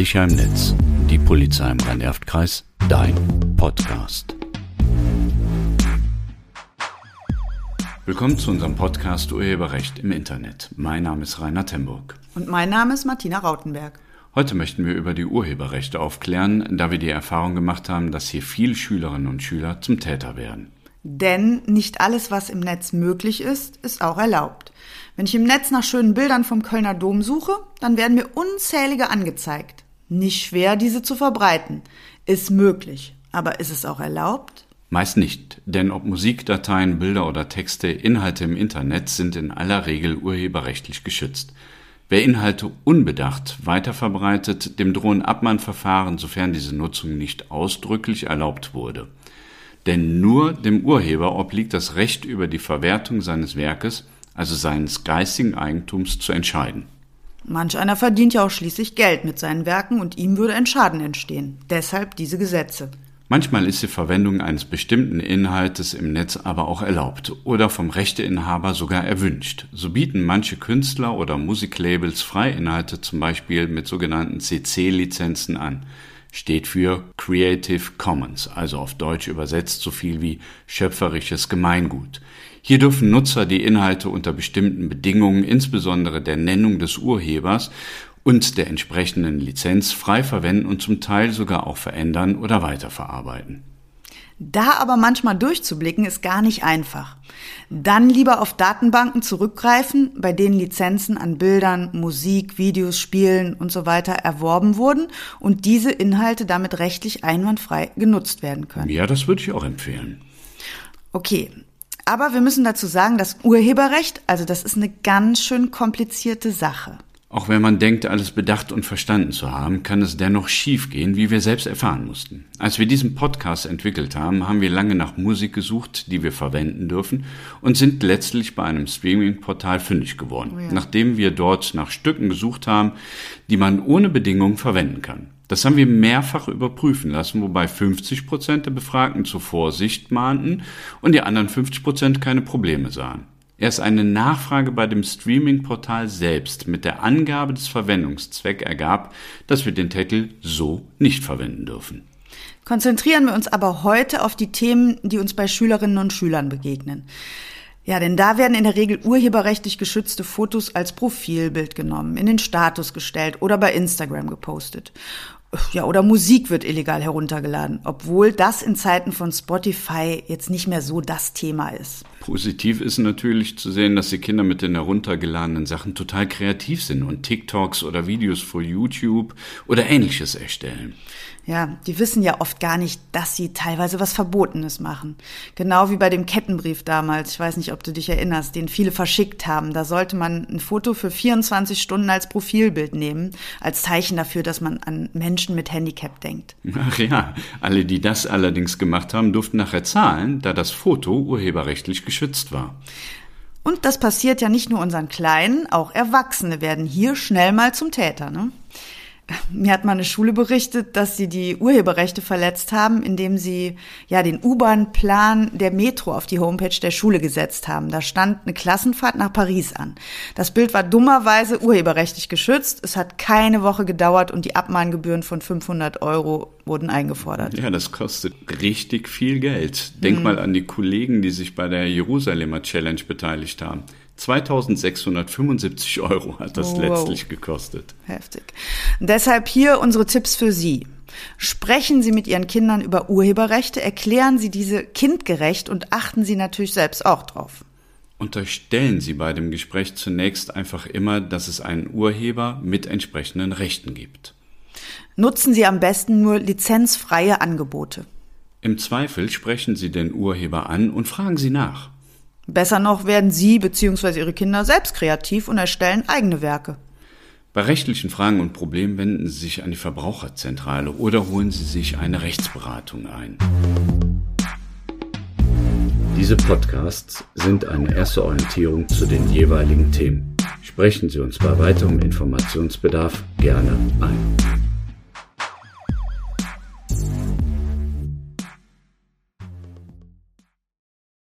Sicher im Netz. Die Polizei im Rhein-Erft-Kreis. Dein Podcast. Willkommen zu unserem Podcast Urheberrecht im Internet. Mein Name ist Rainer Temburg. Und mein Name ist Martina Rautenberg. Heute möchten wir über die Urheberrechte aufklären, da wir die Erfahrung gemacht haben, dass hier viele Schülerinnen und Schüler zum Täter werden. Denn nicht alles, was im Netz möglich ist, ist auch erlaubt. Wenn ich im Netz nach schönen Bildern vom Kölner Dom suche, dann werden mir unzählige angezeigt. Nicht schwer, diese zu verbreiten. Ist möglich. Aber ist es auch erlaubt? Meist nicht, denn ob Musikdateien, Bilder oder Texte, Inhalte im Internet sind in aller Regel urheberrechtlich geschützt. Wer Inhalte unbedacht weiterverbreitet, dem drohen Abmahnverfahren, sofern diese Nutzung nicht ausdrücklich erlaubt wurde. Denn nur dem Urheber obliegt das Recht über die Verwertung seines Werkes, also seines geistigen Eigentums, zu entscheiden. Manch einer verdient ja auch schließlich Geld mit seinen Werken und ihm würde ein Schaden entstehen. Deshalb diese Gesetze. Manchmal ist die Verwendung eines bestimmten Inhaltes im Netz aber auch erlaubt oder vom Rechteinhaber sogar erwünscht. So bieten manche Künstler oder Musiklabels Freiinhalte zum Beispiel mit sogenannten CC-Lizenzen an. Steht für Creative Commons, also auf Deutsch übersetzt so viel wie schöpferisches Gemeingut. Hier dürfen Nutzer die Inhalte unter bestimmten Bedingungen, insbesondere der Nennung des Urhebers und der entsprechenden Lizenz frei verwenden und zum Teil sogar auch verändern oder weiterverarbeiten. Da aber manchmal durchzublicken ist gar nicht einfach. Dann lieber auf Datenbanken zurückgreifen, bei denen Lizenzen an Bildern, Musik, Videos, Spielen und so weiter erworben wurden und diese Inhalte damit rechtlich einwandfrei genutzt werden können. Ja, das würde ich auch empfehlen. Okay, aber wir müssen dazu sagen, das Urheberrecht, also das ist eine ganz schön komplizierte Sache. Auch wenn man denkt, alles bedacht und verstanden zu haben, kann es dennoch schiefgehen, wie wir selbst erfahren mussten. Als wir diesen Podcast entwickelt haben, haben wir lange nach Musik gesucht, die wir verwenden dürfen und sind letztlich bei einem Streaming-Portal fündig geworden, oh ja. nachdem wir dort nach Stücken gesucht haben, die man ohne Bedingungen verwenden kann. Das haben wir mehrfach überprüfen lassen, wobei 50 Prozent der Befragten zur Vorsicht mahnten und die anderen 50 Prozent keine Probleme sahen. Erst eine Nachfrage bei dem Streaming-Portal selbst mit der Angabe des Verwendungszwecks ergab, dass wir den Titel so nicht verwenden dürfen. Konzentrieren wir uns aber heute auf die Themen, die uns bei Schülerinnen und Schülern begegnen. Ja, denn da werden in der Regel urheberrechtlich geschützte Fotos als Profilbild genommen, in den Status gestellt oder bei Instagram gepostet ja, oder Musik wird illegal heruntergeladen, obwohl das in Zeiten von Spotify jetzt nicht mehr so das Thema ist. Positiv ist natürlich zu sehen, dass die Kinder mit den heruntergeladenen Sachen total kreativ sind und TikToks oder Videos für YouTube oder ähnliches erstellen. Ja, die wissen ja oft gar nicht, dass sie teilweise was Verbotenes machen. Genau wie bei dem Kettenbrief damals. Ich weiß nicht, ob du dich erinnerst, den viele verschickt haben. Da sollte man ein Foto für 24 Stunden als Profilbild nehmen, als Zeichen dafür, dass man an Menschen mit Handicap denkt. Ach ja, alle, die das allerdings gemacht haben, durften nachher zahlen, da das Foto urheberrechtlich geschützt war. Und das passiert ja nicht nur unseren Kleinen, auch Erwachsene werden hier schnell mal zum Täter, ne? Mir hat mal eine Schule berichtet, dass sie die Urheberrechte verletzt haben, indem sie ja den U-Bahn-Plan der Metro auf die Homepage der Schule gesetzt haben. Da stand eine Klassenfahrt nach Paris an. Das Bild war dummerweise urheberrechtlich geschützt. Es hat keine Woche gedauert und die Abmahngebühren von 500 Euro wurden eingefordert. Ja, das kostet richtig viel Geld. Denk hm. mal an die Kollegen, die sich bei der Jerusalemer Challenge beteiligt haben. 2675 Euro hat das wow. letztlich gekostet. Heftig. deshalb hier unsere Tipps für Sie. Sprechen Sie mit Ihren Kindern über Urheberrechte, erklären Sie diese kindgerecht und achten Sie natürlich selbst auch drauf. Unterstellen Sie bei dem Gespräch zunächst einfach immer, dass es einen Urheber mit entsprechenden Rechten gibt. Nutzen Sie am besten nur lizenzfreie Angebote. Im Zweifel sprechen Sie den Urheber an und fragen Sie nach. Besser noch werden Sie bzw. Ihre Kinder selbst kreativ und erstellen eigene Werke. Bei rechtlichen Fragen und Problemen wenden Sie sich an die Verbraucherzentrale oder holen Sie sich eine Rechtsberatung ein. Diese Podcasts sind eine erste Orientierung zu den jeweiligen Themen. Sprechen Sie uns bei weiterem Informationsbedarf gerne ein.